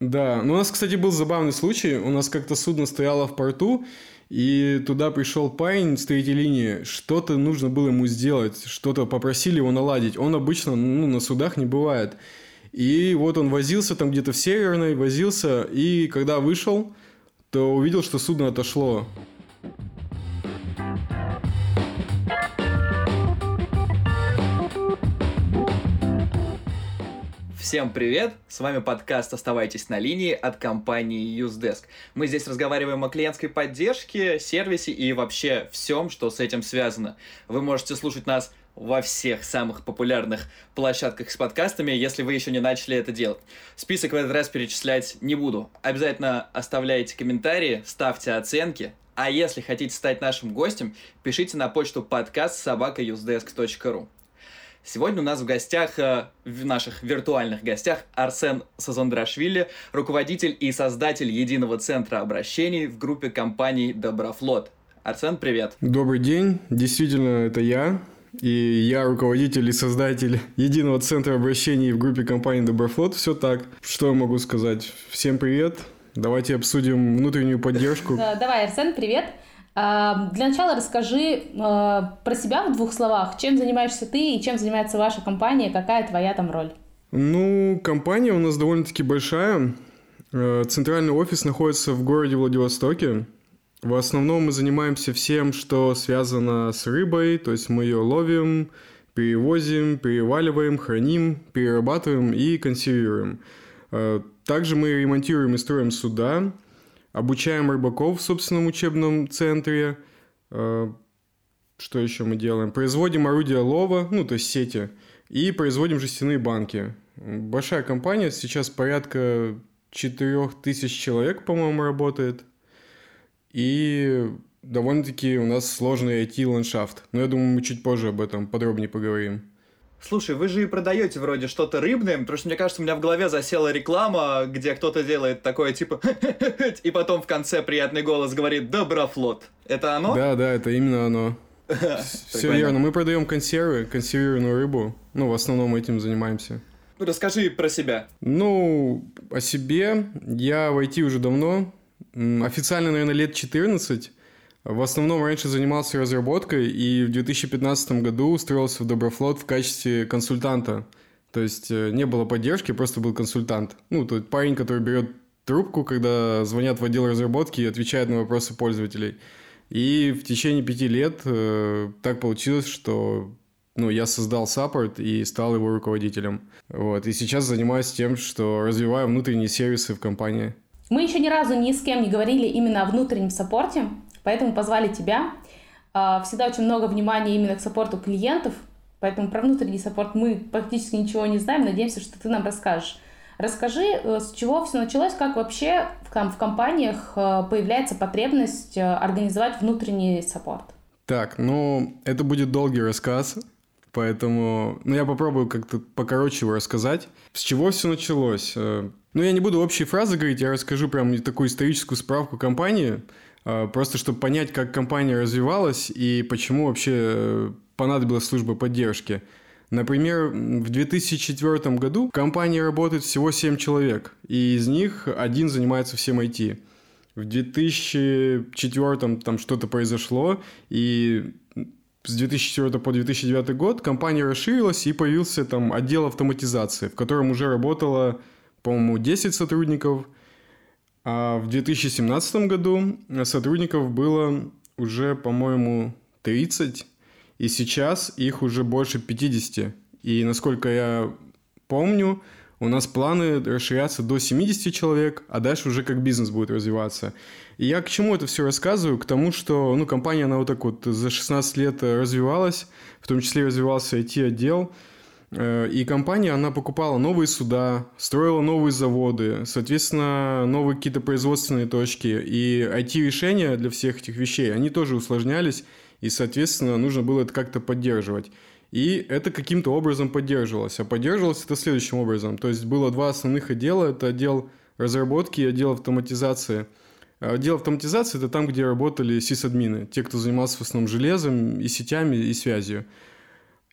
Да, ну у нас, кстати, был забавный случай. У нас как-то судно стояло в порту, и туда пришел парень с третьей линии. Что-то нужно было ему сделать, что-то попросили его наладить. Он обычно ну, на судах не бывает. И вот он возился там где-то в Северной, возился, и когда вышел, то увидел, что судно отошло. Всем привет! С вами подкаст «Оставайтесь на линии» от компании UseDesk. Мы здесь разговариваем о клиентской поддержке, сервисе и вообще всем, что с этим связано. Вы можете слушать нас во всех самых популярных площадках с подкастами, если вы еще не начали это делать. Список в этот раз перечислять не буду. Обязательно оставляйте комментарии, ставьте оценки, а если хотите стать нашим гостем, пишите на почту подкаст собакаюзdesk.ru. Сегодня у нас в гостях, э, в наших виртуальных гостях, Арсен Сазандрашвили, руководитель и создатель единого центра обращений в группе компаний Доброфлот. Арсен, привет. Добрый день, действительно, это я. И я руководитель и создатель единого центра обращений в группе компании Доброфлот. Все так. Что я могу сказать? Всем привет. Давайте обсудим внутреннюю поддержку. Давай, Арсен, привет. А, для начала расскажи а, про себя в двух словах. Чем занимаешься ты и чем занимается ваша компания, какая твоя там роль? Ну, компания у нас довольно-таки большая. Э, центральный офис находится в городе Владивостоке. В основном мы занимаемся всем, что связано с рыбой, то есть мы ее ловим, перевозим, переваливаем, храним, перерабатываем и консервируем. Э, также мы ремонтируем и строим суда, обучаем рыбаков в собственном учебном центре. Э, что еще мы делаем? Производим орудия лова, ну, то есть сети, и производим жестяные банки. Большая компания, сейчас порядка 4000 человек, по-моему, работает. И довольно-таки у нас сложный IT-ландшафт. Но я думаю, мы чуть позже об этом подробнее поговорим. Слушай, вы же и продаете вроде что-то рыбное, потому что, мне кажется, у меня в голове засела реклама, где кто-то делает такое типа и потом в конце приятный голос говорит «Доброфлот». Это оно? Да, да, это именно оно. Все верно. Мы продаем консервы, консервированную рыбу. Ну, в основном этим занимаемся. Ну, расскажи про себя. Ну, о себе. Я в IT уже давно. Официально, наверное, лет 14. В основном раньше занимался разработкой и в 2015 году устроился в Доброфлот в качестве консультанта. То есть э, не было поддержки, просто был консультант. Ну, тот парень, который берет трубку, когда звонят в отдел разработки и отвечает на вопросы пользователей. И в течение пяти лет э, так получилось, что ну, я создал саппорт и стал его руководителем. Вот. И сейчас занимаюсь тем, что развиваю внутренние сервисы в компании. Мы еще ни разу ни с кем не говорили именно о внутреннем саппорте. Поэтому позвали тебя. А, всегда очень много внимания именно к саппорту клиентов, поэтому про внутренний саппорт мы практически ничего не знаем. Надеемся, что ты нам расскажешь. Расскажи, э, с чего все началось, как вообще в, в компаниях э, появляется потребность э, организовать внутренний саппорт? Так, ну, это будет долгий рассказ, поэтому ну, я попробую как-то покороче его рассказать. С чего все началось? Ну, я не буду общие фразы говорить, я расскажу прям такую историческую справку компании, просто чтобы понять, как компания развивалась и почему вообще э, понадобилась служба поддержки. Например, в 2004 году в компании работает всего 7 человек, и из них один занимается всем IT. В 2004 там что-то произошло, и с 2004 по 2009 год компания расширилась, и появился там отдел автоматизации, в котором уже работало, по-моему, 10 сотрудников – а в 2017 году сотрудников было уже, по-моему, 30, и сейчас их уже больше 50. И насколько я помню, у нас планы расширяться до 70 человек, а дальше уже как бизнес будет развиваться. И я к чему это все рассказываю? К тому, что ну, компания, она вот так вот за 16 лет развивалась, в том числе развивался IT-отдел, и компания, она покупала новые суда, строила новые заводы, соответственно, новые какие-то производственные точки. И IT-решения для всех этих вещей, они тоже усложнялись, и, соответственно, нужно было это как-то поддерживать. И это каким-то образом поддерживалось. А поддерживалось это следующим образом. То есть было два основных отдела. Это отдел разработки и отдел автоматизации. Отдел автоматизации – это там, где работали сисадмины, те, кто занимался в основном железом и сетями и связью.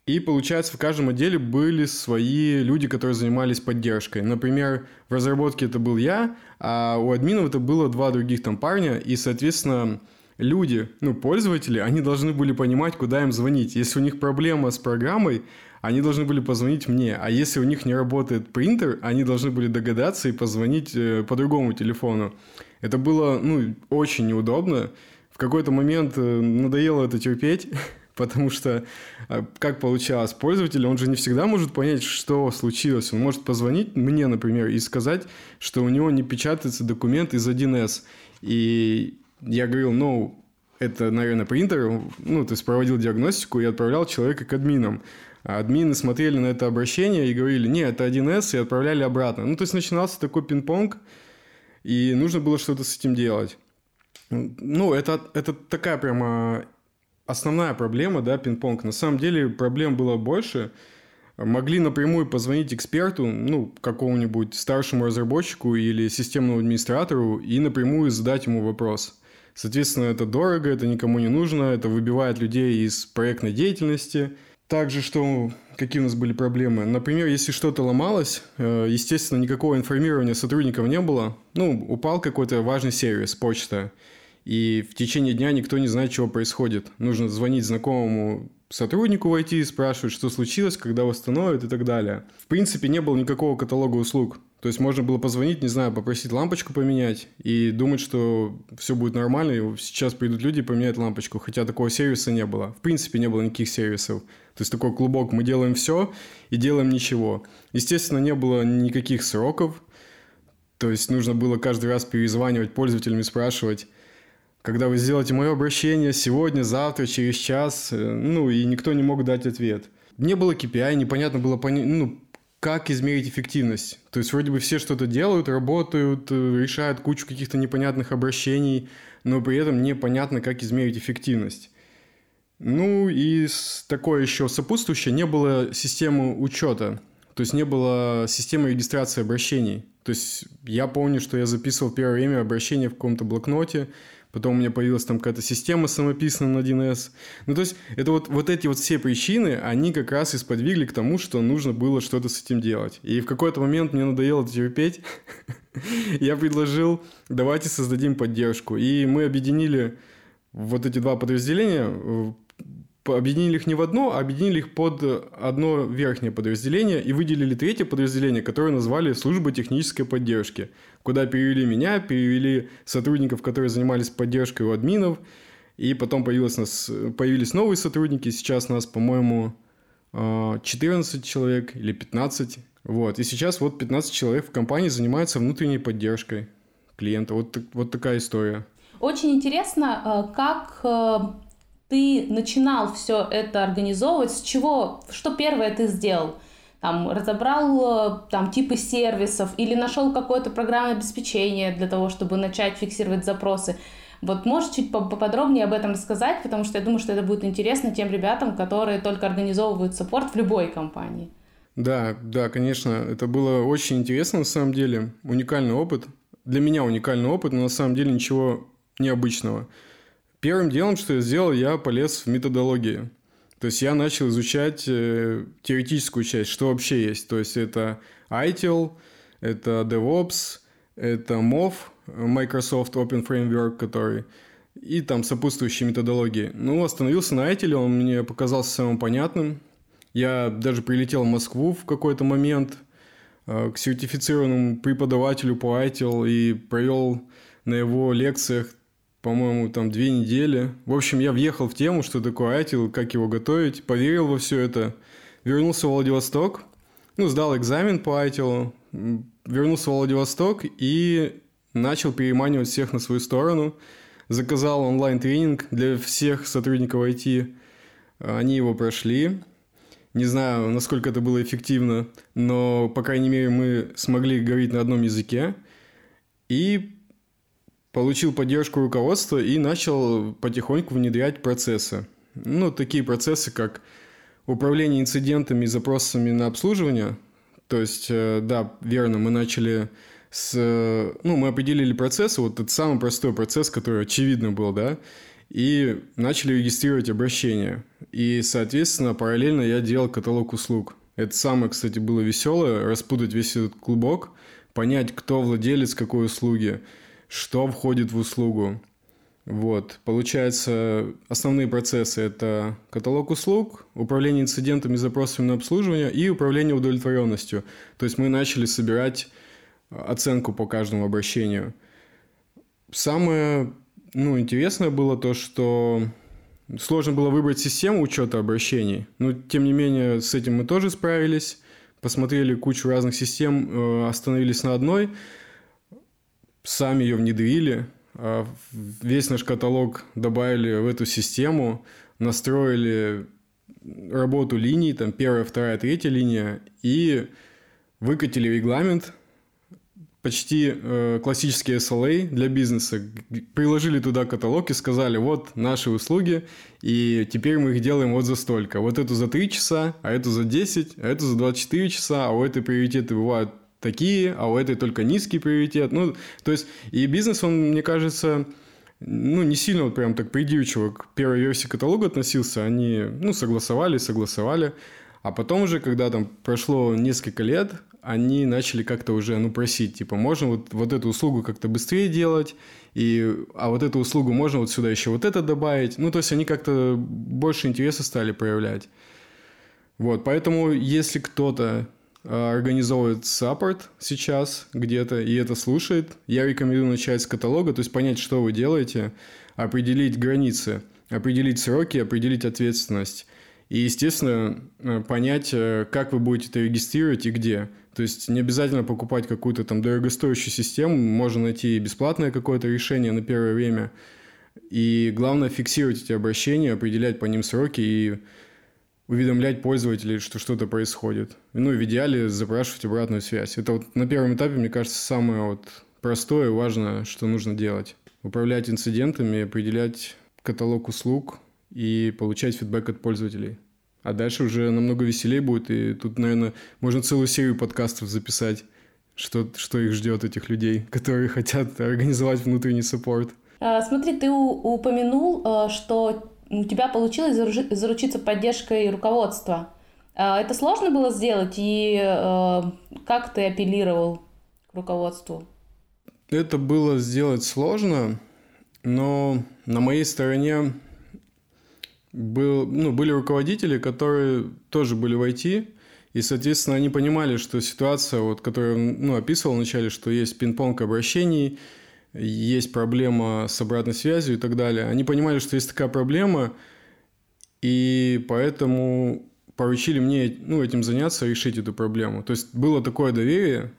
И, получается, в каждом отделе были свои люди, которые занимались поддержкой. Например, в разработке это был я, а у админов это было два других там парня, и, соответственно, люди, ну, пользователи, они должны были понимать, куда им звонить. Если у них проблема с программой, они должны были позвонить мне. А если у них не работает принтер, они должны были догадаться и позвонить э, по другому телефону. Это было, ну, очень неудобно. В какой-то момент э, надоело это терпеть, потому что э, как получалось, пользователь, он же не всегда может понять, что случилось. Он может позвонить мне, например, и сказать, что у него не печатается документ из 1С. И я говорил, ну, это, наверное, принтер, ну, то есть проводил диагностику и отправлял человека к админам. А админы смотрели на это обращение и говорили, нет, это 1С, и отправляли обратно. Ну, то есть начинался такой пинг-понг, и нужно было что-то с этим делать. Ну, это, это такая прямо основная проблема, да, пинг-понг. На самом деле проблем было больше. Могли напрямую позвонить эксперту, ну, какому-нибудь старшему разработчику или системному администратору и напрямую задать ему вопрос. Соответственно, это дорого, это никому не нужно, это выбивает людей из проектной деятельности – также, что какие у нас были проблемы. Например, если что-то ломалось, э, естественно, никакого информирования сотрудников не было. Ну, упал какой-то важный сервис, почта, и в течение дня никто не знает, чего происходит. Нужно звонить знакомому сотруднику войти, спрашивать, что случилось, когда восстановят и так далее. В принципе, не было никакого каталога услуг. То есть можно было позвонить, не знаю, попросить лампочку поменять и думать, что все будет нормально, и сейчас придут люди и поменяют лампочку, хотя такого сервиса не было. В принципе, не было никаких сервисов. То есть такой клубок, мы делаем все и делаем ничего. Естественно, не было никаких сроков, то есть нужно было каждый раз перезванивать пользователям и спрашивать, когда вы сделаете мое обращение сегодня, завтра, через час, э, ну, и никто не мог дать ответ. Не было KPI, непонятно было, ну, как измерить эффективность. То есть вроде бы все что-то делают, работают, э, решают кучу каких-то непонятных обращений, но при этом непонятно, как измерить эффективность. Ну и такое еще сопутствующее, не было системы учета, то есть не было системы регистрации обращений. То есть я помню, что я записывал первое время обращение в каком-то блокноте, потом у меня появилась там какая-то система самописная на 1С. Ну, то есть, это вот, вот эти вот все причины, они как раз и сподвигли к тому, что нужно было что-то с этим делать. И в какой-то момент мне надоело терпеть. Я предложил, давайте создадим поддержку. И мы объединили вот эти два подразделения объединили их не в одно, а объединили их под одно верхнее подразделение и выделили третье подразделение, которое назвали служба технической поддержки, куда перевели меня, перевели сотрудников, которые занимались поддержкой у админов, и потом появилось нас, появились новые сотрудники, сейчас нас, по-моему, 14 а, человек или 15, вот, и сейчас вот 15 человек в компании занимаются внутренней поддержкой клиента, вот, вот такая история. Очень интересно, а, как а, ты начинал все это организовывать, с чего, что первое ты сделал? Там, разобрал э, там, типы сервисов или нашел какое-то программное обеспечение для того, чтобы начать фиксировать запросы. Вот можешь чуть поподробнее об этом рассказать, потому что я думаю, что это будет интересно тем ребятам, которые только организовывают саппорт в любой компании. Да, да, конечно, это было очень интересно на самом деле, уникальный опыт. Для меня уникальный опыт, но на самом деле ничего необычного. Первым делом, что я сделал, я полез в методологию. То есть я начал изучать э, теоретическую часть, что вообще есть. То есть это ITIL, это DevOps, это MOV, Microsoft Open Framework, который и там сопутствующие методологии. Ну, остановился на ITIL, он мне показался самым понятным. Я даже прилетел в Москву в какой-то момент э, к сертифицированному преподавателю по ITIL и провел на его лекциях по-моему, там две недели. В общем, я въехал в тему, что такое айтил, как его готовить, поверил во все это. Вернулся в Владивосток, ну, сдал экзамен по айтилу, вернулся в Владивосток и начал переманивать всех на свою сторону. Заказал онлайн-тренинг для всех сотрудников IT. Они его прошли. Не знаю, насколько это было эффективно, но, по крайней мере, мы смогли говорить на одном языке. И получил поддержку руководства и начал потихоньку внедрять процессы. Ну, такие процессы, как управление инцидентами и запросами на обслуживание. То есть, э, да, верно, мы начали с... Ну, мы определили процессы, вот этот самый простой процесс, который очевидно был, да, и начали регистрировать обращения. И, соответственно, параллельно я делал каталог услуг. Это самое, кстати, было веселое, распутать весь этот клубок, понять, кто владелец какой услуги, что входит в услугу. Вот. Получается, основные процессы – это каталог услуг, управление инцидентами запросами на обслуживание и управление удовлетворенностью. То есть мы начали собирать оценку по каждому обращению. Самое ну, интересное было то, что сложно было выбрать систему учета обращений, но тем не менее с этим мы тоже справились. Посмотрели кучу разных систем, э, остановились на одной, сами ее внедрили, а весь наш каталог добавили в эту систему, настроили работу линий, там первая, вторая, третья линия, и выкатили регламент, почти э, классический SLA для бизнеса. Приложили туда каталог и сказали, вот наши услуги, и теперь мы их делаем вот за столько. Вот эту за 3 часа, а эту за 10, а эту за 24 часа, а у этой приоритеты бывают такие, а у этой только низкий приоритет. Ну, то есть, и бизнес, он, мне кажется, ну, не сильно вот прям так придирчиво к первой версии каталога относился. Они, ну, согласовали, согласовали. А потом уже, когда там прошло несколько лет, они начали как-то уже, ну, просить, типа, можно вот, вот эту услугу как-то быстрее делать, и, а вот эту услугу можно вот сюда еще вот это добавить. Ну, то есть, они как-то больше интереса стали проявлять. Вот, поэтому, если кто-то организовывает саппорт сейчас где-то и это слушает, я рекомендую начать с каталога, то есть понять, что вы делаете, определить границы, определить сроки, определить ответственность. И, естественно, э, понять, э, как вы будете это регистрировать и где. То есть не обязательно покупать какую-то там дорогостоящую систему, можно найти бесплатное какое-то решение на первое время. И главное фиксировать эти обращения, определять по ним сроки и уведомлять пользователей, что что-то происходит. Ну и в идеале запрашивать обратную связь. Это вот на первом этапе, мне кажется, самое вот простое и важное, что нужно делать. Управлять инцидентами, определять каталог услуг, и получать фидбэк от пользователей. А дальше уже намного веселее будет, и тут, наверное, можно целую серию подкастов записать, что, что их ждет, этих людей, которые хотят организовать внутренний саппорт. А, смотри, ты упомянул, э, что у тебя получилось заручиться поддержкой руководства. А, это сложно было сделать, и э, как ты апеллировал к руководству? Это было сделать сложно, но на моей стороне был, ну, были руководители, которые тоже были в IT, и, соответственно, они понимали, что ситуация, вот, которую ну, описывал вначале, что есть пинг-понг обращений, есть проблема с обратной связью и так далее. Они понимали, что есть такая проблема, и поэтому поручили мне ну, этим заняться, решить эту проблему. То есть было такое доверие,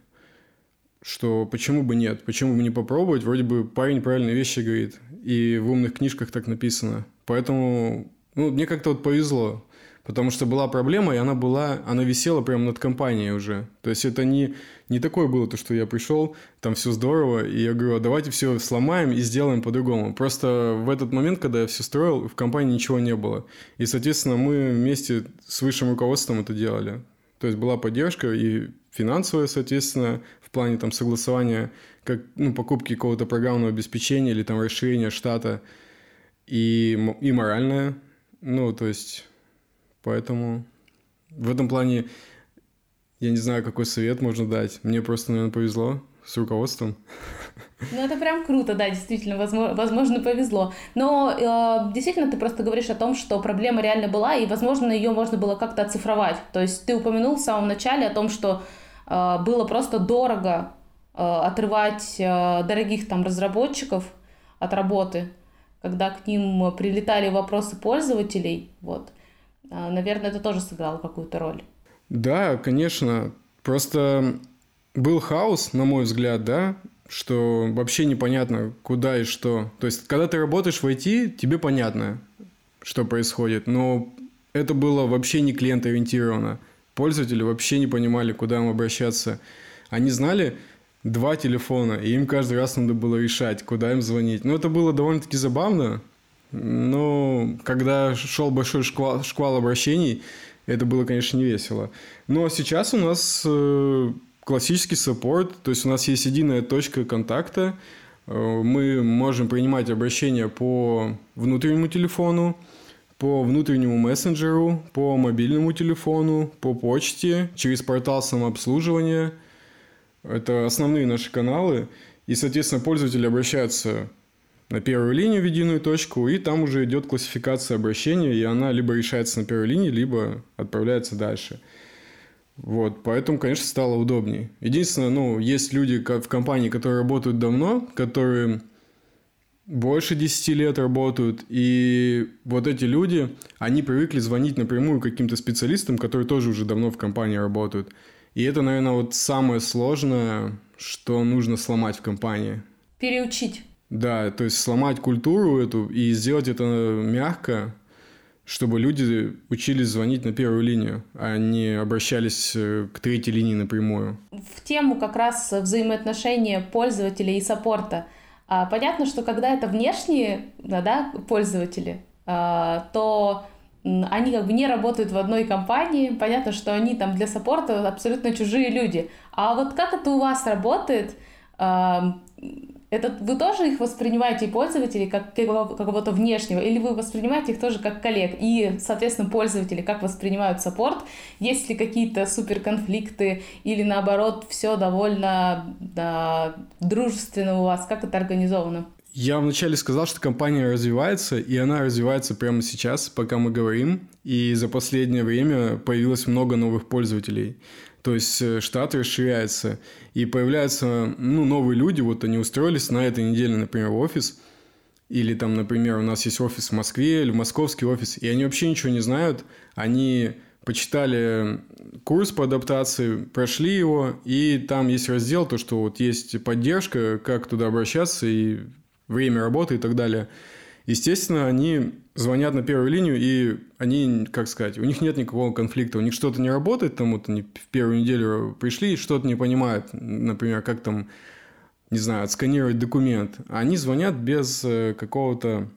что почему бы нет, почему бы не попробовать, вроде бы парень правильные вещи говорит, и в умных книжках так написано. Поэтому ну, мне как-то вот повезло, потому что была проблема, и она была, она висела прямо над компанией уже. То есть это не, не такое было, то, что я пришел, там все здорово, и я говорю, а давайте все сломаем и сделаем по-другому. Просто в этот момент, когда я все строил, в компании ничего не было. И, соответственно, мы вместе с высшим руководством это делали. То есть была поддержка и финансовая, соответственно, в плане там согласования как, ну, покупки какого-то программного обеспечения или там расширения штата, и, и моральная, ну, то есть, поэтому в этом плане я не знаю, какой совет можно дать. Мне просто, наверное, повезло с руководством. Ну, это прям круто, да, действительно, возможно, возможно повезло. Но э, действительно, ты просто говоришь о том, что проблема реально была, и, возможно, ее можно было как-то оцифровать. То есть ты упомянул в самом начале о том, что э, было просто дорого э, отрывать э, дорогих там разработчиков от работы когда к ним прилетали вопросы пользователей, вот, наверное, это тоже сыграло какую-то роль. Да, конечно. Просто был хаос, на мой взгляд, да, что вообще непонятно, куда и что. То есть, когда ты работаешь в IT, тебе понятно, что происходит, но это было вообще не клиент-ориентировано. Пользователи вообще не понимали, куда им обращаться. Они знали, два телефона, и им каждый раз надо было решать, куда им звонить. Ну, это было довольно-таки забавно, но когда шел большой шквал, шквал обращений, это было, конечно, не весело. Но сейчас у нас э, классический саппорт, то есть у нас есть единая точка контакта, Э, мы можем принимать обращения по внутреннему телефону, по внутреннему мессенджеру, по мобильному телефону, по почте, через портал самообслуживания. Это основные наши каналы. И, соответственно, пользователи обращаются на первую линию в единую точку, и там уже идет классификация обращения, и она либо решается на первой линии, либо отправляется дальше. Вот, поэтому, конечно, стало удобнее. Единственное, ну, есть люди в компании, которые работают давно, которые больше 10 лет работают, и вот эти люди, они привыкли звонить напрямую каким-то специалистам, которые тоже уже давно в компании работают. И это, наверное, вот самое сложное, что нужно сломать в компании. Переучить. Да, то есть сломать культуру эту и сделать это мягко, чтобы люди учились звонить на первую линию, а не обращались э, к третьей линии напрямую. В тему как раз взаимоотношения пользователя и саппорта. А, понятно, что когда это внешние да, пользователи, а, то они как бы не работают в одной компании, понятно, что они там для саппорта абсолютно чужие люди. А вот как это у вас работает? Это вы тоже их воспринимаете, пользователи, как какого-то внешнего, или вы воспринимаете их тоже как коллег? И, соответственно, пользователи как воспринимают саппорт? Есть ли какие-то супер конфликты, или наоборот, все довольно да, дружественно у вас? Как это организовано? Я вначале сказал, что компания развивается, и она развивается прямо сейчас, пока мы говорим. И за последнее время появилось много новых пользователей. То есть э, штат расширяется, и появляются ну, новые люди, вот они устроились на этой неделе, например, в офис, или там, например, у нас есть офис в Москве или московский офис, и они вообще ничего не знают, они почитали курс по адаптации, прошли его, и там есть раздел, то, что вот есть поддержка, как туда обращаться, и время работы и так далее. Естественно, они звонят на первую линию, и они, как сказать, у них нет никакого конфликта, у них что-то не работает, там вот они в первую неделю пришли и что-то не понимают, например, как там, не знаю, отсканировать документ. Они звонят без э, какого-то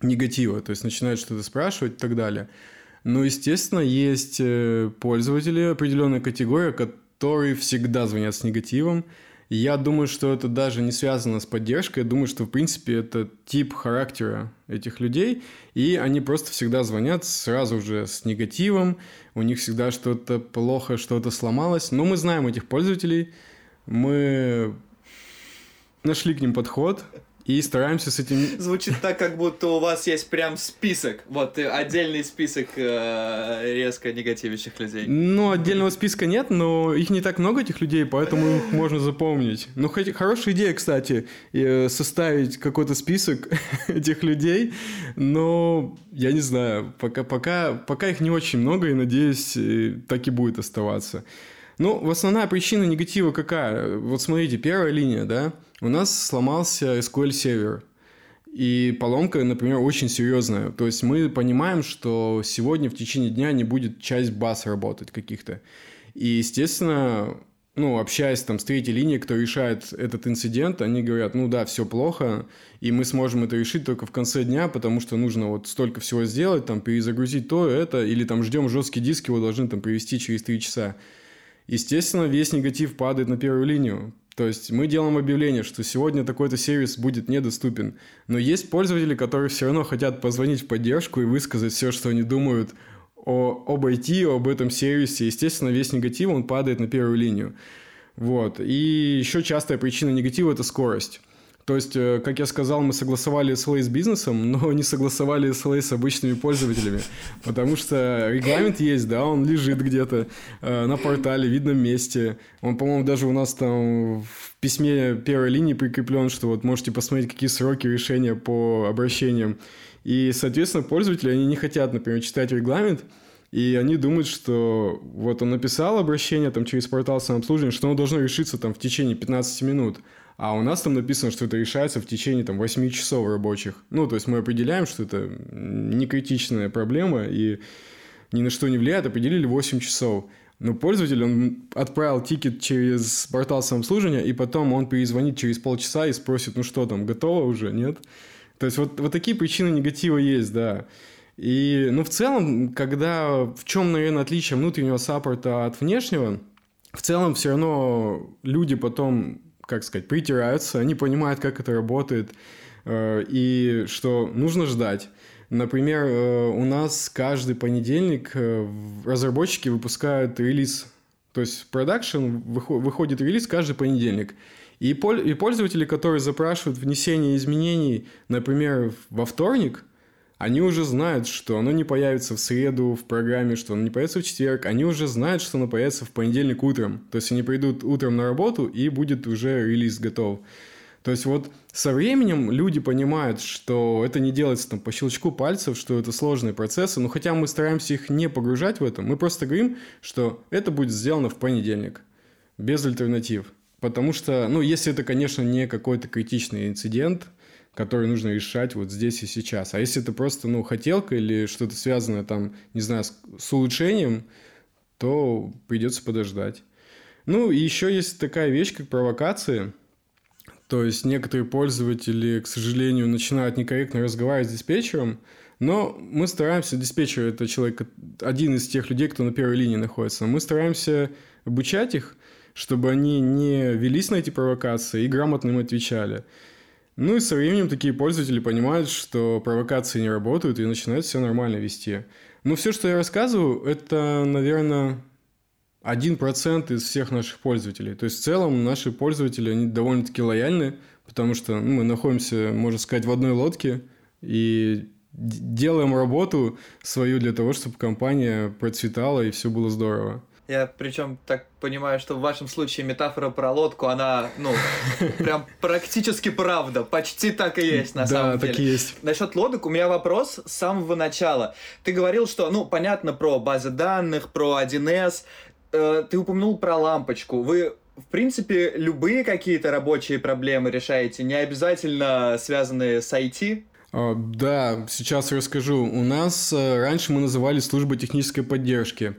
негатива, то есть начинают что-то спрашивать и так далее. Но, естественно, есть э, пользователи, определенная категория, которые всегда звонят с негативом, я думаю, что это даже не связано с поддержкой. Я думаю, что, в принципе, это тип характера этих людей. И они просто всегда звонят сразу же с негативом. У них всегда что-то плохо, что-то сломалось. Но мы знаем этих пользователей. Мы нашли к ним подход и стараемся с этим... Звучит так, как будто у вас есть прям список, вот э, отдельный список э, резко негативящих людей. Ну, отдельного списка нет, но их не так много, этих людей, поэтому их можно запомнить. Ну, хоть хорошая идея, кстати, э, составить какой-то список этих людей, но я не знаю, пока, пока, пока их не очень много, и надеюсь, э, так и будет оставаться. Ну, основная причина негатива какая? Вот смотрите, первая линия, да, у нас сломался SQL сервер. И поломка, например, очень серьезная. То есть мы понимаем, что сегодня в течение дня не будет часть баз работать каких-то. И, естественно, ну, общаясь там с третьей линией, кто решает этот инцидент, они говорят, ну да, все плохо, и мы сможем это решить только в конце дня, потому что нужно вот столько всего сделать, там, перезагрузить то, это, или там ждем жесткий диск, его должны там привести через три часа. Естественно, весь негатив падает на первую линию, то есть мы делаем объявление, что сегодня такой-то сервис будет недоступен. Но есть пользователи, которые все равно хотят позвонить в поддержку и высказать все, что они думают о, об IT, об этом сервисе. Естественно, весь негатив, он падает на первую линию. Вот. И еще частая причина негатива – это скорость. То есть, э, как я сказал, мы согласовали SLA с бизнесом, но не согласовали SLA с обычными пользователями. Потому что регламент есть, да, он лежит где-то э, на портале, видном месте. Он, по-моему, даже у нас там в письме первой линии прикреплен, что вот можете посмотреть, какие сроки решения по обращениям. И, соответственно, пользователи, они не хотят, например, читать регламент, и они думают, что вот он написал обращение там через портал самообслуживания, что оно должно решиться там в течение 15 минут. А у нас там написано, что это решается в течение там 8 часов рабочих. Ну, то есть мы определяем, что это не критичная проблема и ни на что не влияет, определили 8 часов. Но пользователь, он отправил тикет через портал самообслуживания, и потом он перезвонит через полчаса и спросит, ну что там, готово уже, нет? То есть вот, вот такие причины негатива есть, да. И, ну, в целом, когда, в чем, наверное, отличие внутреннего саппорта от внешнего, в целом все равно люди потом как сказать, притираются, они понимают, как это работает, э, и что нужно ждать. Например, э, у нас каждый понедельник э, разработчики выпускают релиз. То есть продакшн выходит релиз каждый понедельник. И пользователи, которые запрашивают внесение изменений, например, во вторник, они уже знают, что оно не появится в среду в программе, что оно не появится в четверг. Они уже знают, что оно появится в понедельник утром. То есть они придут утром на работу, и будет уже релиз готов. То есть вот со временем люди понимают, что это не делается там по щелчку пальцев, что это сложные процессы, но хотя мы стараемся их не погружать в это, мы просто говорим, что это будет сделано в понедельник, без альтернатив. Потому что, ну, если это, конечно, не какой-то критичный инцидент, который нужно решать вот здесь и сейчас. А если это просто, ну, хотелка или что-то связанное там, не знаю, с, с улучшением, то придется подождать. Ну, и еще есть такая вещь, как провокации – то есть некоторые пользователи, к сожалению, начинают некорректно разговаривать с диспетчером, но мы стараемся, диспетчер – это человек, один из тех людей, кто на первой линии находится. Мы стараемся обучать их, чтобы они не велись на эти провокации и грамотно им отвечали. Ну и со временем такие пользователи понимают, что провокации не работают и начинают все нормально вести. Но все, что я рассказываю, это, наверное, 1% из всех наших пользователей. То есть в целом наши пользователи, они довольно-таки лояльны, потому что ну, мы находимся, можно сказать, в одной лодке и делаем работу свою для того, чтобы компания процветала и все было здорово. Я причем так понимаю, что в вашем случае метафора про лодку, она, ну, прям практически правда. Почти так и есть, на самом деле. Да, так и есть. Насчет лодок у меня вопрос с самого начала. Ты говорил, что, ну, понятно про базы данных, про 1С, Э, ты упомянул про лампочку. Вы в принципе, любые какие-то рабочие проблемы решаете, не обязательно связанные с IT? А, да, сейчас расскажу. У нас э, раньше мы называли службы технической поддержки.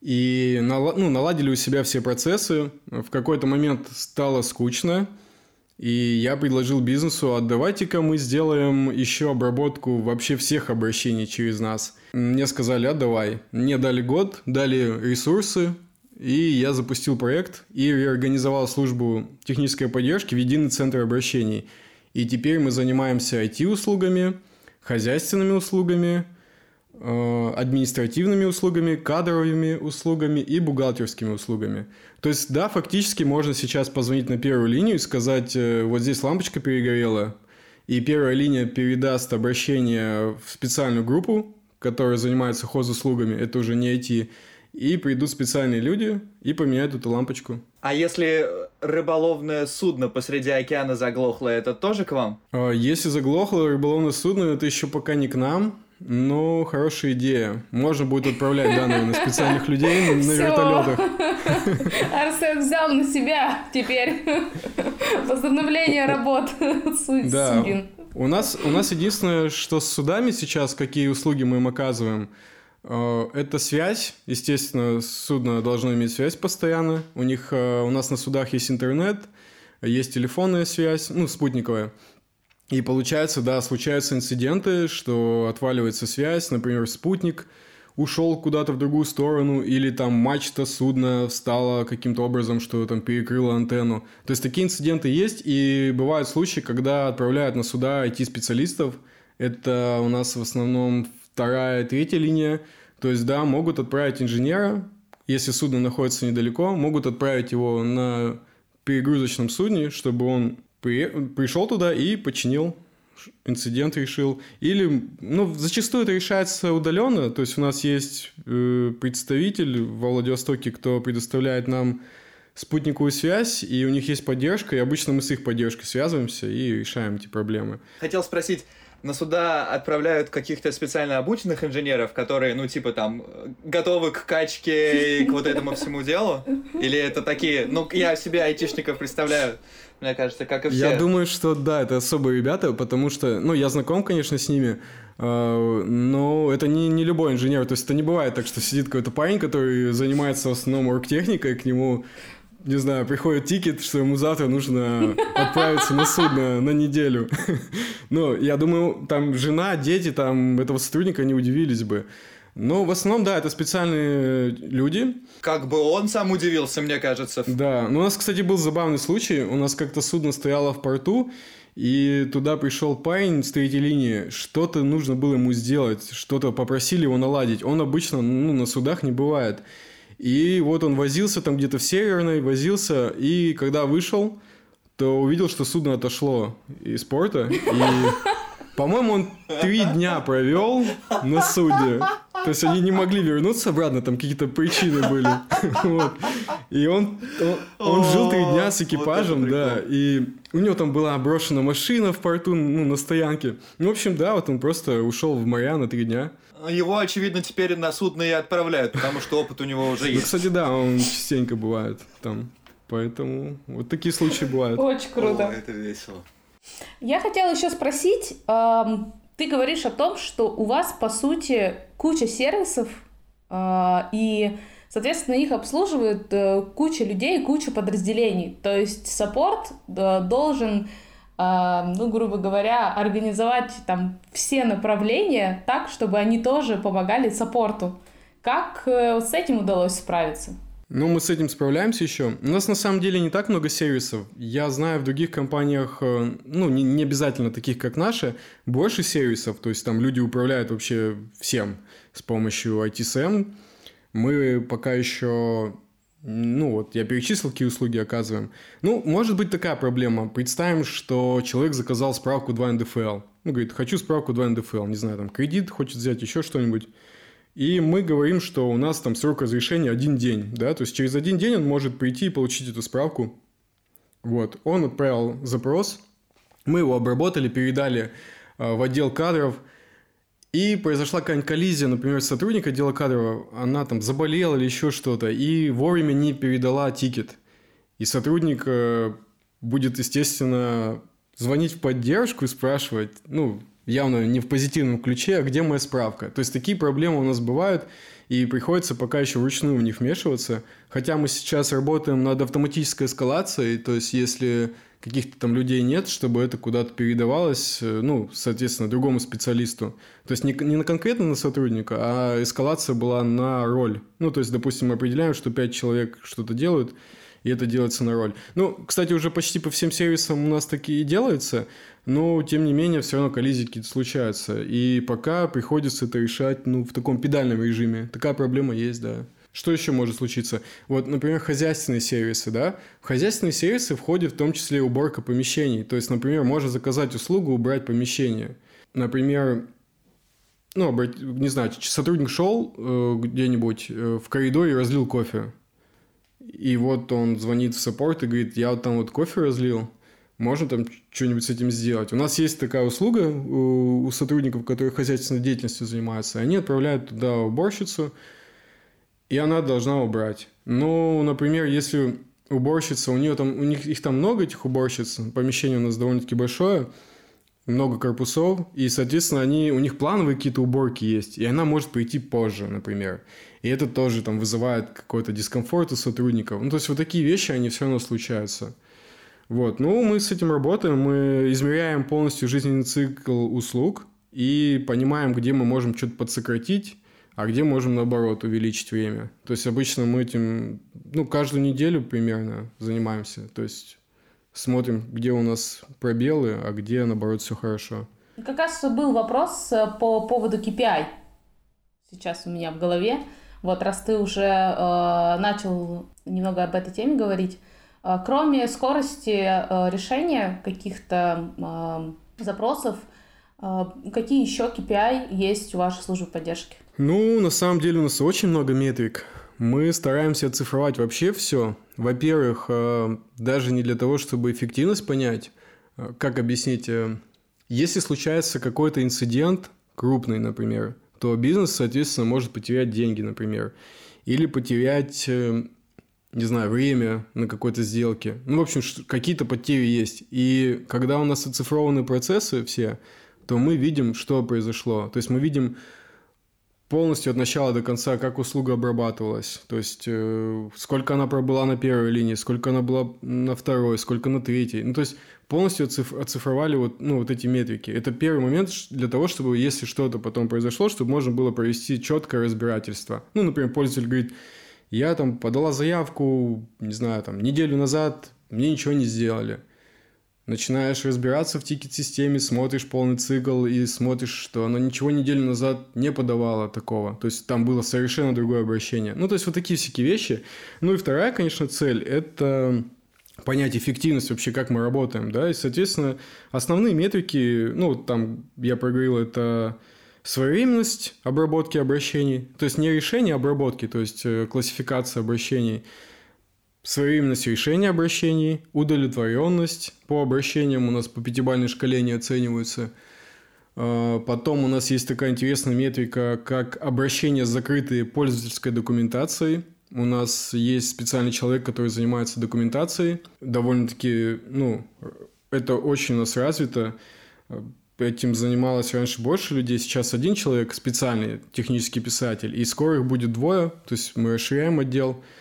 И ну, наладили у себя все процессы. В какой-то момент стало скучно. И я предложил бизнесу, а давайте-ка мы сделаем еще обработку вообще всех обращений через нас. Мне сказали, а давай. Мне дали год, дали ресурсы, и я запустил проект и реорганизовал службу технической поддержки в единый центр обращений. И теперь мы занимаемся IT-услугами, хозяйственными услугами – административными услугами, кадровыми услугами и бухгалтерскими услугами. То есть, да, фактически можно сейчас позвонить на первую линию и сказать, э, вот здесь лампочка перегорела, и первая линия передаст обращение в специальную группу, которая занимается хозуслугами, это уже не IT, и придут специальные люди и поменяют эту лампочку. А если рыболовное судно посреди океана заглохло, это тоже к вам? А, если заглохло рыболовное судно, это еще пока не к нам, ну, хорошая идея. Можно будет отправлять данные на специальных людей на вертолетах. Арсен взял на себя теперь возобновление работ да. У нас, у нас единственное, что с судами сейчас, какие услуги мы им оказываем, э, это связь. Естественно, судно должно иметь связь постоянно. У них, э, у нас на судах есть интернет, есть телефонная связь, ну, спутниковая. И получается, да, случаются инциденты, что отваливается связь, например, спутник ушел куда-то в другую сторону, или там мачта судна встала каким-то образом, что там перекрыла антенну. То есть такие инциденты есть, и бывают случаи, когда отправляют на суда IT-специалистов. Это у нас в основном вторая, третья линия. То есть, да, могут отправить инженера, если судно находится недалеко, могут отправить его на перегрузочном судне, чтобы он пришел туда и починил инцидент решил. Или, ну, зачастую это решается удаленно. То есть у нас есть э, представитель в Владивостоке, кто предоставляет нам спутниковую связь, и у них есть поддержка, и обычно мы с их поддержкой связываемся и решаем эти проблемы. Хотел спросить, на суда отправляют каких-то специально обученных инженеров, которые, ну, типа, там, готовы к качке и к вот этому всему делу? Или это такие, ну, я себе айтишников представляю, мне кажется, как и все. Я думаю, что да, это особые ребята, потому что, ну, я знаком, конечно, с ними, а, но это не, не любой инженер, то есть это не бывает так, что сидит какой-то парень, который занимается в основном оргтехникой, к нему не знаю, приходит тикет, что ему завтра нужно отправиться на судно на неделю. Ну, я думаю, там жена, дети там этого сотрудника не удивились бы. Но в основном, да, это специальные люди. Как бы он сам удивился, мне кажется. Да, ну у нас, кстати, был забавный случай. У нас как-то судно стояло в порту, и туда пришел парень с третьей линии, что-то нужно было ему сделать, что-то попросили его наладить. Он обычно ну, на судах не бывает. И вот он возился там где-то в Северной, возился, и когда вышел, то увидел, что судно отошло из порта, и по-моему, он три дня провел на суде. То есть они не могли вернуться обратно, там какие-то причины были. Вот. И он, он, он жил три дня с экипажем, вот да. И у него там была брошена машина в порту, ну, на стоянке. Ну, в общем, да, вот он просто ушел в моря на три дня. Его, очевидно, теперь на судно и отправляют, потому что опыт у него уже ну, есть. кстати, да, он частенько бывает там. Поэтому вот такие случаи бывают. Очень круто. О, это весело. Я хотела еще спросить, ты говоришь о том, что у вас, по сути, куча сервисов, а, и, соответственно, их обслуживает э, куча людей, куча подразделений. То есть саппорт должен, а, ну, грубо говоря, организовать там все направления так, чтобы они тоже помогали саппорту. Как э, с этим удалось справиться? Ну, мы с этим справляемся еще. У нас на самом деле не так много сервисов. Я знаю в других компаниях, э, ну, не, не обязательно таких, как наши, больше сервисов. То есть там люди управляют вообще всем с помощью ITSM. Мы пока еще ну вот, я перечислил, какие услуги оказываем. Ну, может быть такая проблема. Представим, что человек заказал справку 2 НДФЛ. Ну, говорит, хочу справку 2 НДФЛ. Не знаю, там, кредит хочет взять, еще что-нибудь. И мы говорим, что у нас там срок разрешения один день, да, то есть через один день он может прийти и получить эту справку. Вот, он отправил запрос, мы его обработали, передали э, в отдел кадров, и произошла какая-нибудь коллизия, например, сотрудник отдела кадров, она там заболела или еще что-то, и вовремя не передала тикет. И сотрудник э, будет, естественно, звонить в поддержку и спрашивать, ну, явно не в позитивном ключе, а где моя справка. То есть такие проблемы у нас бывают, и приходится пока еще вручную в них вмешиваться. Хотя мы сейчас работаем над автоматической эскалацией, то есть если каких-то там людей нет, чтобы это куда-то передавалось, э, ну, соответственно, другому специалисту. То есть не, не на конкретно на сотрудника, а эскалация была на роль. Ну, то есть, допустим, мы определяем, что пять человек что-то делают, и это делается на роль. Ну, кстати, уже почти по всем сервисам у нас такие делаются, но, тем не менее, все равно коллизии какие-то случаются. И пока приходится это решать, ну, в таком педальном режиме. Такая проблема есть, да. Что еще может случиться? Вот, например, хозяйственные сервисы, да? В хозяйственные сервисы входит в том числе уборка помещений. То есть, например, можно заказать услугу убрать помещение. Например, ну, не знаю, сотрудник шел э, где-нибудь э, в коридоре и разлил кофе. И вот он звонит в саппорт и говорит, я вот там вот кофе разлил, можно там что-нибудь с этим сделать. У нас есть такая услуга у, у сотрудников, которые хозяйственной деятельностью занимаются. Они отправляют туда уборщицу, и она должна убрать. Но, например, если уборщица, у нее там, у них их там много этих уборщиц, помещение у нас довольно-таки большое, много корпусов, и, соответственно, они, у них плановые какие-то уборки есть, и она может прийти позже, например. И это тоже там вызывает какой-то дискомфорт у сотрудников. Ну, то есть вот такие вещи, они все равно случаются. Вот, ну, мы с этим работаем, мы измеряем полностью жизненный цикл услуг и понимаем, где мы можем что-то подсократить, а где можем, наоборот, увеличить время. То есть обычно мы этим, ну, каждую неделю примерно занимаемся. То есть смотрим, где у нас пробелы, а где, наоборот, все хорошо. Как раз был вопрос э, по поводу KPI. Сейчас у меня в голове. Вот раз ты уже э, начал немного об этой теме говорить, э, кроме скорости э, решения каких-то э, запросов, э, какие еще KPI есть у вашей службы поддержки? Ну, на самом деле у нас очень много метрик. Мы стараемся оцифровать вообще все. Во-первых, э, даже не для того, чтобы эффективность понять, э, как объяснить, э, если случается какой-то инцидент крупный, например, то бизнес, соответственно, может потерять деньги, например, или потерять, не знаю, время на какой-то сделке. Ну, в общем, какие-то потери есть. И когда у нас оцифрованы процессы все, то мы видим, что произошло. То есть мы видим полностью от начала до конца, как услуга обрабатывалась. То есть, э, сколько она пробыла на первой линии, сколько она была на второй, сколько на третьей. Ну, то есть, полностью оцифровали вот, ну, вот эти метрики. Это первый момент для того, чтобы, если что-то потом произошло, чтобы можно было провести четкое разбирательство. Ну, например, пользователь говорит, я там подала заявку, не знаю, там, неделю назад, мне ничего не сделали начинаешь разбираться в тикет-системе, смотришь полный цикл и смотришь, что она ничего неделю назад не подавала такого. То есть там было совершенно другое обращение. Ну, то есть вот такие всякие вещи. Ну и вторая, конечно, цель – это понять эффективность вообще, как мы работаем, да, и, соответственно, основные метрики, ну, там я проговорил, это своевременность обработки обращений, то есть не решение обработки, то есть э, классификация обращений – своевременность решения обращений, удовлетворенность по обращениям у нас по пятибалльной шкале не оцениваются. А, потом у нас есть такая интересная метрика, как обращение с закрытой пользовательской документацией. У нас есть специальный человек, который занимается документацией. Довольно-таки, ну, это очень у нас развито. Этим занималось раньше больше людей, сейчас один человек, специальный технический писатель, и скоро их будет двое, то есть мы расширяем отдел –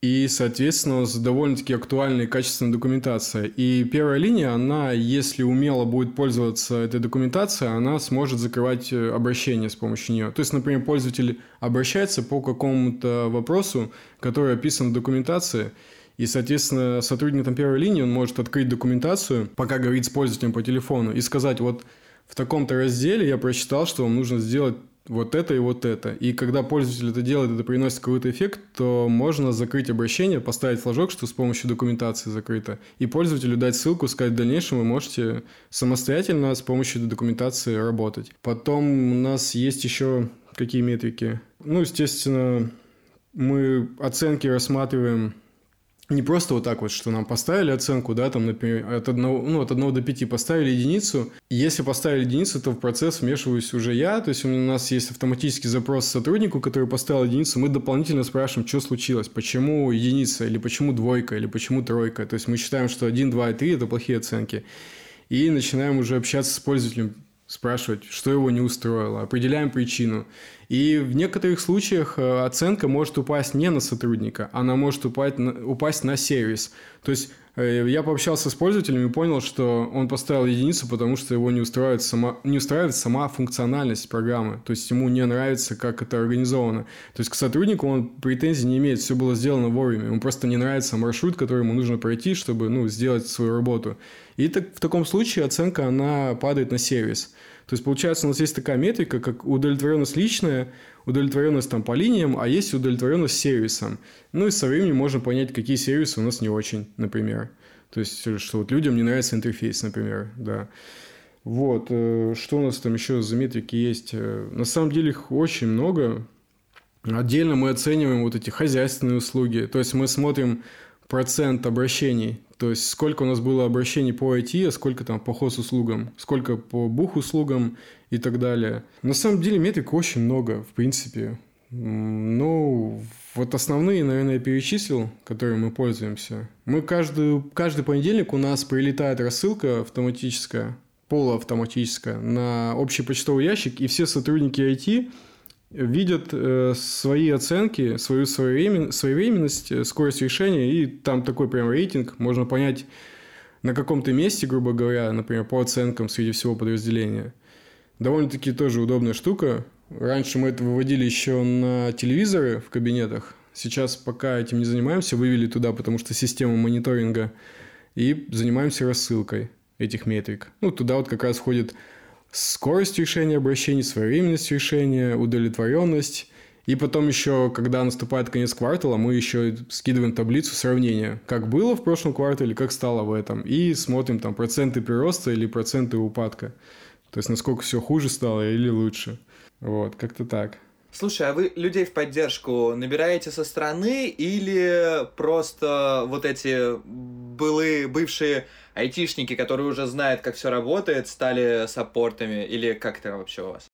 и, соответственно, довольно-таки актуальная и качественная документация. И первая линия, она, если умело будет пользоваться этой документацией, она сможет закрывать э, обращение с помощью нее. То есть, например, пользователь обращается по какому-то вопросу, который описан в документации, и, соответственно, сотрудник там первой линии, он может открыть документацию, пока говорит с пользователем по телефону, и сказать, вот в таком-то разделе я прочитал, что вам нужно сделать вот это и вот это. И когда пользователь это делает, это приносит какой-то эффект, то можно закрыть обращение, поставить флажок, что с помощью документации закрыто, и пользователю дать ссылку, сказать в дальнейшем вы можете самостоятельно с помощью документации работать. Потом у нас есть еще какие метрики? Ну, естественно, мы оценки рассматриваем не просто вот так вот, что нам поставили оценку, да, там, например, от одного, ну, от одного до пяти поставили единицу. Если поставили единицу, то в процесс вмешиваюсь уже я, то есть у нас есть автоматический запрос сотруднику, который поставил единицу, мы дополнительно спрашиваем, что случилось, почему единица, или почему двойка, или почему тройка. То есть мы считаем, что 1, 2 и 3 – это плохие оценки. И начинаем уже общаться с пользователем, спрашивать, что его не устроило, определяем причину. И в некоторых случаях э, оценка может упасть не на сотрудника, она может упасть на, упасть на сервис. То есть я пообщался с пользователем и понял, что он поставил единицу, потому что его не устраивает сама, не устраивает сама функциональность программы. То есть ему не нравится, как это организовано. То есть к сотруднику он претензий не имеет, все было сделано вовремя. Ему просто не нравится маршрут, который ему нужно пройти, чтобы ну, сделать свою работу. И так, в таком случае оценка она падает на сервис. То есть, получается, у нас есть такая метрика, как удовлетворенность личная, удовлетворенность там по линиям, а есть удовлетворенность сервисом. Ну и со временем можно понять, какие сервисы у нас не очень, например. То есть, что вот людям не нравится интерфейс, например, да. Вот, э, что у нас там еще за метрики есть? Э, на самом деле их очень много. Отдельно мы оцениваем вот эти хозяйственные услуги. То есть, мы смотрим процент обращений то есть, сколько у нас было обращений по IT, а сколько там по услугам, сколько по бух-услугам и так далее. На самом деле метрик очень много, в принципе. Ну, вот основные, наверное, я перечислил, которые мы пользуемся. Мы каждый, каждый понедельник у нас прилетает рассылка автоматическая, полуавтоматическая, на общий почтовый ящик, и все сотрудники IT видят э, свои оценки, свою своевремен, своевременность, э, скорость решения, и там такой прям рейтинг, можно понять на каком-то месте, грубо говоря, например, по оценкам среди всего подразделения. Довольно-таки тоже удобная штука. Раньше мы это выводили еще на телевизоры в кабинетах. Сейчас пока этим не занимаемся, вывели туда, потому что система мониторинга, и занимаемся рассылкой этих метрик. Ну, туда вот как раз входит скорость решения обращений, своевременность решения, удовлетворенность. И потом еще, когда наступает конец квартала, мы еще скидываем таблицу сравнения, как было в прошлом квартале, как стало в этом. И смотрим там проценты прироста или проценты упадка. То есть, насколько все хуже стало или лучше. Вот, как-то так. Слушай, а вы людей в поддержку набираете со стороны или просто вот эти былые, бывшие айтишники, которые уже знают, как все работает, стали саппортами? Или как это вообще у вас?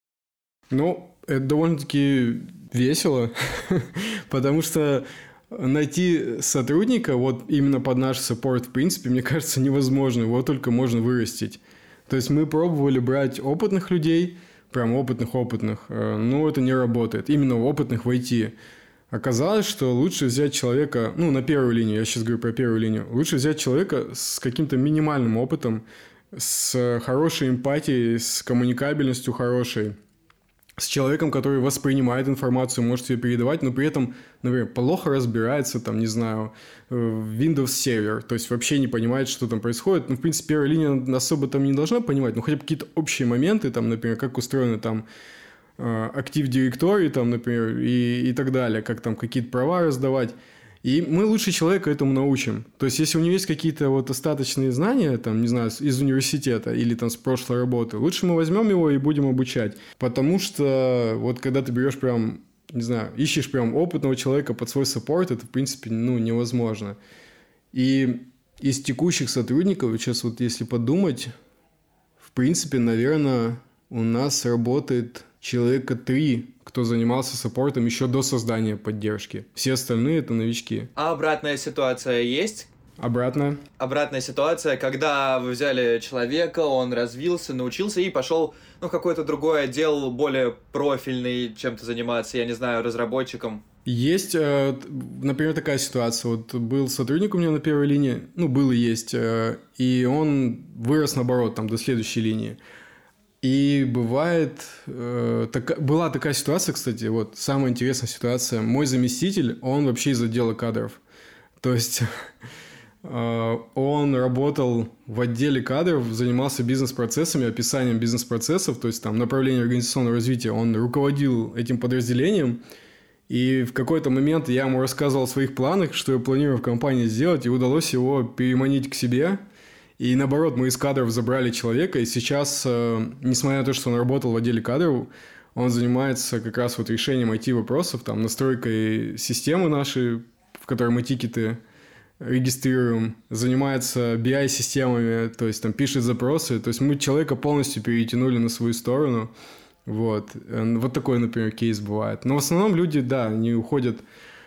Ну, это довольно-таки весело, потому что найти сотрудника вот именно под наш саппорт, в принципе, мне кажется, невозможно. Его только можно вырастить. То есть мы пробовали брать опытных людей, прям опытных-опытных, э, ну, это не работает. Именно опытных в IT. Оказалось, что лучше взять человека, ну, на первую линию, я сейчас говорю про первую линию, лучше взять человека с каким-то минимальным опытом, с хорошей эмпатией, с коммуникабельностью хорошей, с человеком, который воспринимает информацию, может ее передавать, но при этом, например, плохо разбирается, там, не знаю, в Windows сервер, то есть вообще не понимает, что там происходит. Ну, в принципе, первая линия особо там не должна понимать, но хотя бы какие-то общие моменты, там, например, как устроены там актив директории, там, например, и, и так далее, как там какие-то права раздавать. И мы лучше человека этому научим. То есть, если у него есть какие-то вот остаточные знания, там, не знаю, из университета или там с прошлой работы, лучше мы возьмем его и будем обучать. Потому что вот когда ты берешь прям, не знаю, ищешь прям опытного человека под свой саппорт, это, в принципе, ну, невозможно. И из текущих сотрудников, сейчас вот если подумать, в принципе, наверное, у нас работает человека три, кто занимался саппортом еще до создания поддержки. Все остальные это новички. А обратная ситуация есть? Обратно. Обратная ситуация, когда вы взяли человека, он развился, научился и пошел ну, в какой-то другой отдел, более профильный, чем-то заниматься, я не знаю, разработчиком. Есть, э, например, такая ситуация. Вот был сотрудник у меня на первой линии, ну, был и есть, э, и он вырос, наоборот, там, до следующей линии. И бывает, э, так, была такая ситуация, кстати, вот самая интересная ситуация. Мой заместитель, он вообще из отдела кадров. То есть э, он работал в отделе кадров, занимался бизнес-процессами, описанием бизнес-процессов, то есть там направление организационного развития. Он руководил этим подразделением. И в какой-то момент я ему рассказывал о своих планах, что я планирую в компании сделать, и удалось его переманить к себе – и наоборот, мы из кадров забрали человека, и сейчас, э, несмотря на то, что он работал в отделе кадров, он занимается как раз вот решением IT-вопросов, там, настройкой системы нашей, в которой мы тикеты регистрируем, занимается BI-системами, то есть там пишет запросы, то есть мы человека полностью перетянули на свою сторону, вот. Э, вот такой, например, кейс бывает. Но в основном люди, да, они уходят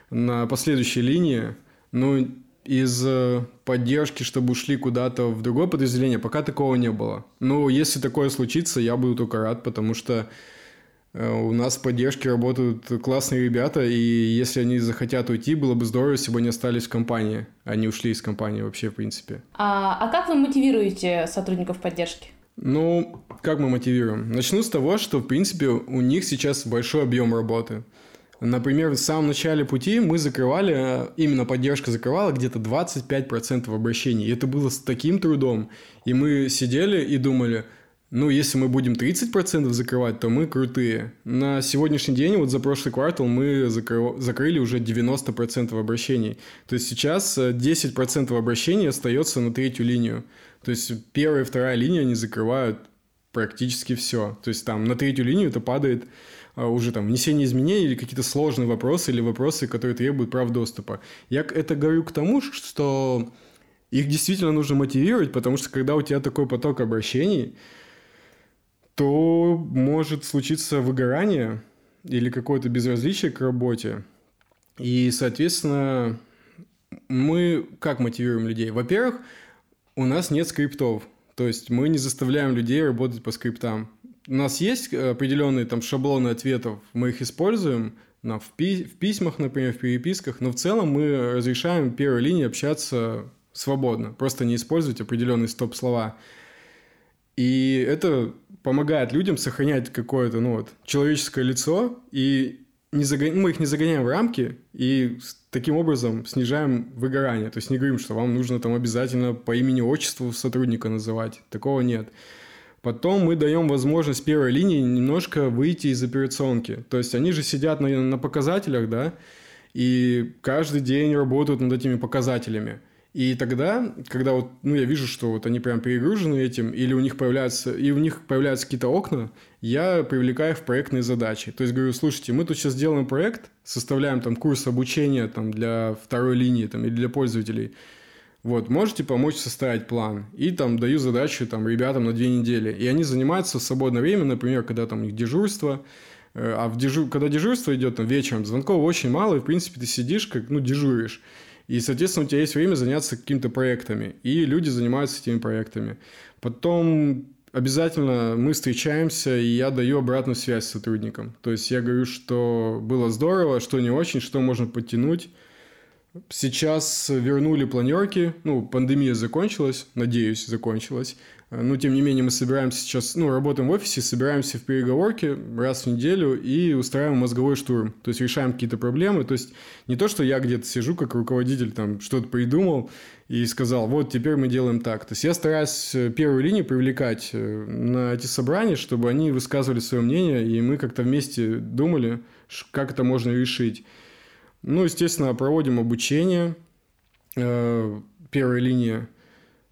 на последующие линии, ну, из э, поддержки, чтобы ушли куда-то в другое подразделение, пока такого не было. Но если такое случится, я буду только рад, потому что э, у нас в поддержке работают классные ребята, и если они захотят уйти, было бы здорово, если бы они остались в компании, не ушли из компании вообще, в принципе. А, а как вы мотивируете сотрудников поддержки? Ну, как мы мотивируем? Начну с того, что, в принципе, у них сейчас большой объем работы. Например, в самом начале пути мы закрывали, именно поддержка закрывала где-то 25% обращений. И это было с таким трудом. И мы сидели и думали, ну, если мы будем 30% закрывать, то мы крутые. На сегодняшний день, вот за прошлый квартал, мы закры... закрыли уже 90% обращений. То есть сейчас 10% э, обращений остается на третью линию. То есть первая и вторая линия они закрывают практически все. То есть там на третью линию это падает а, уже там внесение изменений или какие-то сложные вопросы или вопросы, которые требуют прав доступа. Я это говорю к тому, что их действительно нужно мотивировать, потому что когда у тебя такой поток обращений, то может случиться выгорание или какое-то безразличие к работе. И, соответственно, мы как мотивируем людей? Во-первых, у нас нет скриптов. То есть мы не заставляем людей работать по скриптам у нас есть э, определенные там шаблоны ответов, мы их используем на, в, пи- в письмах, например, в переписках, но в целом мы разрешаем первой линии общаться свободно, просто не использовать определенные стоп-слова. И это помогает людям сохранять какое-то ну, вот, человеческое лицо, и не загон... мы их не загоняем в рамки, и таким образом снижаем выгорание. То есть не говорим, что вам нужно там обязательно по имени-отчеству сотрудника называть. Такого нет. Потом мы даем возможность первой линии немножко выйти из операционки. То есть они же сидят на, на показателях, да, и каждый день работают над этими показателями. И тогда, когда вот, ну, я вижу, что вот они прям перегружены этим, или у них появляются, и у них появляются какие-то окна, я привлекаю в проектные задачи. То есть говорю, слушайте, мы тут сейчас делаем проект, составляем там курс обучения там для второй линии там или для пользователей – вот, можете помочь составить план. И там даю задачу там ребятам на две недели. И они занимаются в свободное время, например, когда там у них дежурство, э, а в дежур... когда дежурство идет там вечером, звонков очень мало, и в принципе ты сидишь, как, ну, дежуришь. И, соответственно, у тебя есть время заняться какими-то проектами. И люди занимаются этими проектами. Потом обязательно мы встречаемся, и я даю обратную связь сотрудникам. То есть я говорю, что было здорово, что не очень, что можно подтянуть. Сейчас вернули планерки, ну, пандемия закончилась, надеюсь, закончилась. Но, тем не менее, мы собираемся сейчас, ну, работаем в офисе, собираемся в переговорке раз в неделю и устраиваем мозговой штурм. То есть, решаем какие-то проблемы. То есть, не то, что я где-то сижу как руководитель, там, что-то придумал и сказал, вот, теперь мы делаем так. То есть, я стараюсь э, первую линию привлекать э, на эти собрания, чтобы они высказывали свое мнение, и мы как-то вместе думали, как это можно решить. Ну, естественно, проводим обучение. Э, первой линии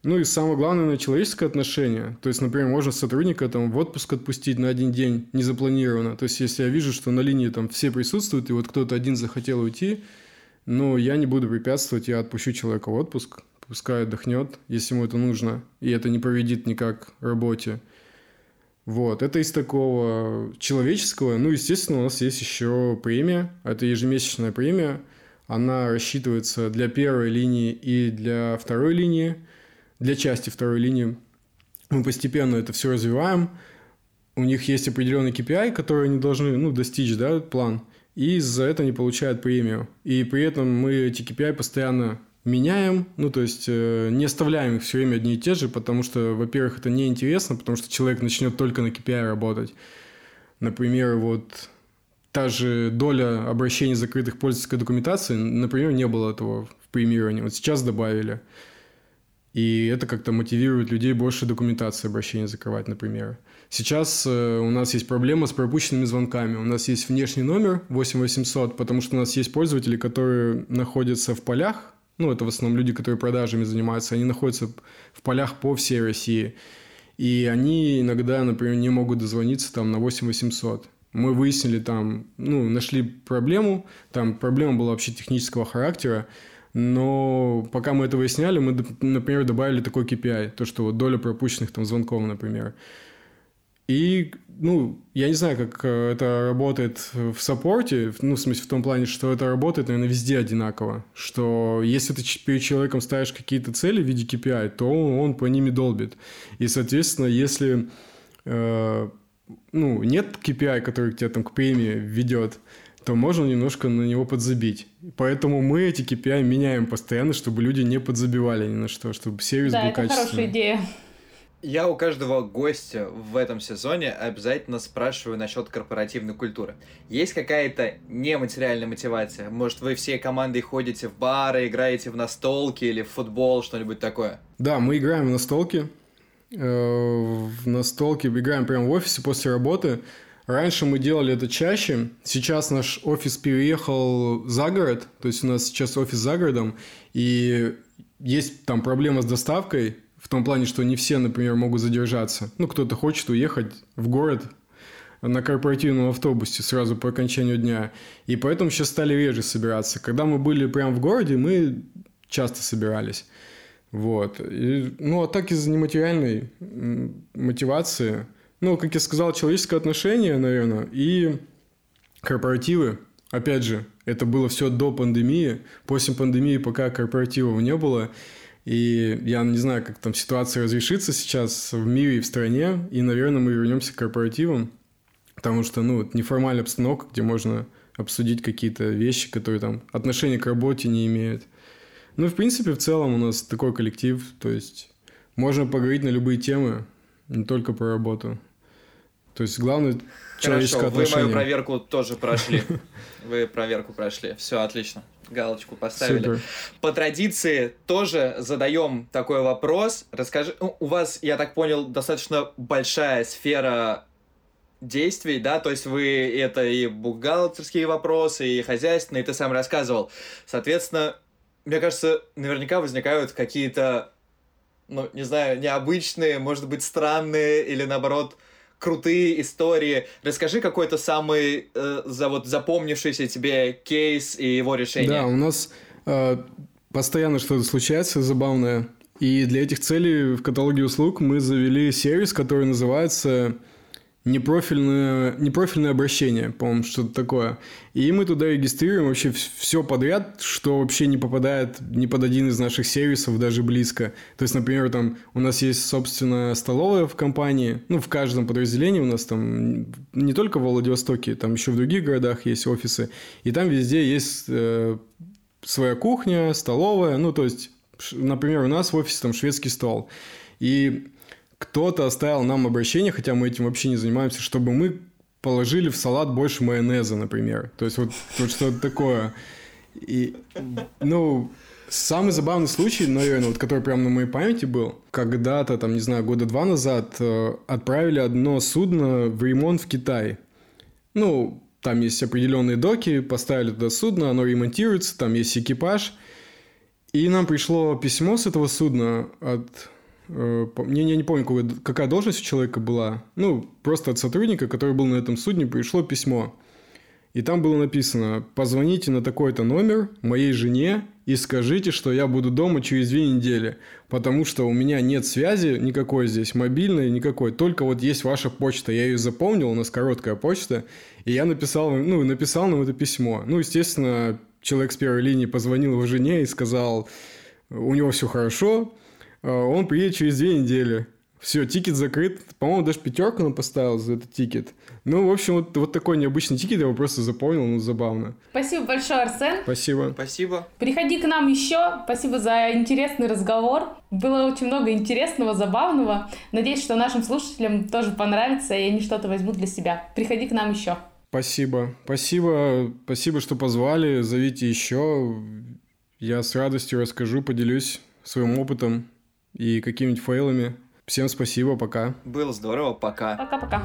ну и самое главное, человеческое отношение. То есть, например, можно сотрудника там в отпуск отпустить на один день незапланированно. То есть, если я вижу, что на линии там все присутствуют, и вот кто-то один захотел уйти, но я не буду препятствовать, я отпущу человека в отпуск, пускай отдохнет, если ему это нужно, и это не повредит никак работе. Вот, это из такого человеческого. Ну, естественно, у нас есть еще премия. Это ежемесячная премия. Она рассчитывается для первой линии и для второй линии – для части второй линии. Мы постепенно это все развиваем. У них есть определенный KPI, который они должны ну, достичь, да, план. И за это они получают премию. И при этом мы эти KPI постоянно меняем, ну, то есть э, не оставляем их все время одни и те же, потому что, во-первых, это неинтересно, потому что человек начнет только на KPI работать. Например, вот та же доля обращений закрытых пользовательской документации, например, не было этого в премировании. Вот сейчас добавили. И это как-то мотивирует людей больше документации обращения закрывать, например. Сейчас э, у нас есть проблема с пропущенными звонками. У нас есть внешний номер 8800, потому что у нас есть пользователи, которые находятся в полях, ну, это в основном люди, которые продажами занимаются, они находятся в полях по всей России. И они иногда, например, не могут дозвониться там на 8800. Мы выяснили там, ну, нашли проблему, там проблема была вообще технического характера, но пока мы это выясняли, мы, например, добавили такой KPI, то, что вот доля пропущенных там звонков, например. И, ну, я не знаю, как э, это работает в саппорте, ну, в смысле, в том плане, что это работает, наверное, везде одинаково. Что если ты перед человеком ставишь какие-то цели в виде KPI, то он, он по ними долбит. И, соответственно, если э, ну, нет KPI, который тебя там к премии ведет, то можно немножко на него подзабить. Поэтому мы эти KPI меняем постоянно, чтобы люди не подзабивали ни на что, чтобы сервис да, был это качественный. хорошая идея. Я у каждого гостя в этом сезоне обязательно спрашиваю насчет корпоративной культуры. Есть какая-то нематериальная мотивация? Может, вы всей командой ходите в бары, играете в настолки или в футбол, что-нибудь такое? Да, мы играем в настолки. Э, в настолки играем прямо в офисе после работы. Раньше мы делали это чаще. Сейчас наш офис переехал за город. То есть у нас сейчас офис за городом. И есть там проблема с доставкой. В том плане, что не все, например, могут задержаться. Ну, кто-то хочет уехать в город на корпоративном автобусе сразу по окончанию дня. И поэтому сейчас стали реже собираться. Когда мы были прямо в городе, мы часто собирались. Вот. И, ну, а так из-за нематериальной мотивации ну, как я сказал, человеческое отношение, наверное, и корпоративы. Опять же, это было все до пандемии. После пандемии пока корпоративов не было. И я не знаю, как там ситуация разрешится сейчас в мире и в стране. И, наверное, мы вернемся к корпоративам. Потому что, ну, неформальная обстановка, где можно обсудить какие-то вещи, которые там отношения к работе не имеют. Ну, в принципе, в целом у нас такой коллектив. То есть можно поговорить на любые темы, не только про работу. То есть главное человеческое Хорошо, отношение. вы мою проверку тоже прошли. Вы проверку прошли. Все, отлично. Галочку поставили. Супер. По традиции тоже задаем такой вопрос. Расскажи, ну, у вас, я так понял, достаточно большая сфера действий, да, то есть вы это и бухгалтерские вопросы, и хозяйственные, и ты сам рассказывал. Соответственно, мне кажется, наверняка возникают какие-то ну, не знаю, необычные, может быть, странные или, наоборот, крутые истории. Расскажи какой-то самый э, за, вот, запомнившийся тебе кейс и его решение. Да, у нас э, постоянно что-то случается забавное. И для этих целей в каталоге услуг мы завели сервис, который называется непрофильное, непрофильное обращение, по-моему, что-то такое. И мы туда регистрируем вообще все подряд, что вообще не попадает ни под один из наших сервисов даже близко. То есть, например, там у нас есть собственная столовая в компании, ну, в каждом подразделении у нас там не только в Владивостоке, там еще в других городах есть офисы, и там везде есть э, своя кухня, столовая, ну, то есть, например, у нас в офисе там шведский стол. И кто-то оставил нам обращение, хотя мы этим вообще не занимаемся, чтобы мы положили в салат больше майонеза, например. То есть вот, вот что-то такое. И, ну, самый забавный случай, наверное, вот, который прямо на моей памяти был, когда-то, там, не знаю, года два назад э, отправили одно судно в ремонт в Китай. Ну, там есть определенные доки, поставили туда судно, оно ремонтируется, там есть экипаж. И нам пришло письмо с этого судна от я не помню, какая должность у человека была. Ну, просто от сотрудника, который был на этом судне, пришло письмо. И там было написано, позвоните на такой-то номер моей жене и скажите, что я буду дома через две недели, потому что у меня нет связи никакой здесь, мобильной никакой, только вот есть ваша почта, я ее запомнил, у нас короткая почта, и я написал, ну, написал нам это письмо. Ну, естественно, человек с первой линии позвонил его жене и сказал, у него все хорошо, он приедет через две недели. Все, тикет закрыт. По-моему, даже пятерку он поставил за этот тикет. Ну, в общем, вот, вот такой необычный тикет, я его просто запомнил, ну, забавно. Спасибо большое, Арсен. Спасибо. Спасибо. Приходи к нам еще. Спасибо за интересный разговор. Было очень много интересного, забавного. Надеюсь, что нашим слушателям тоже понравится, и они что-то возьмут для себя. Приходи к нам еще. Спасибо. Спасибо. Спасибо, что позвали. Зовите еще. Я с радостью расскажу, поделюсь своим опытом и какими-нибудь фейлами. Всем спасибо, пока. Было здорово, пока. Пока-пока.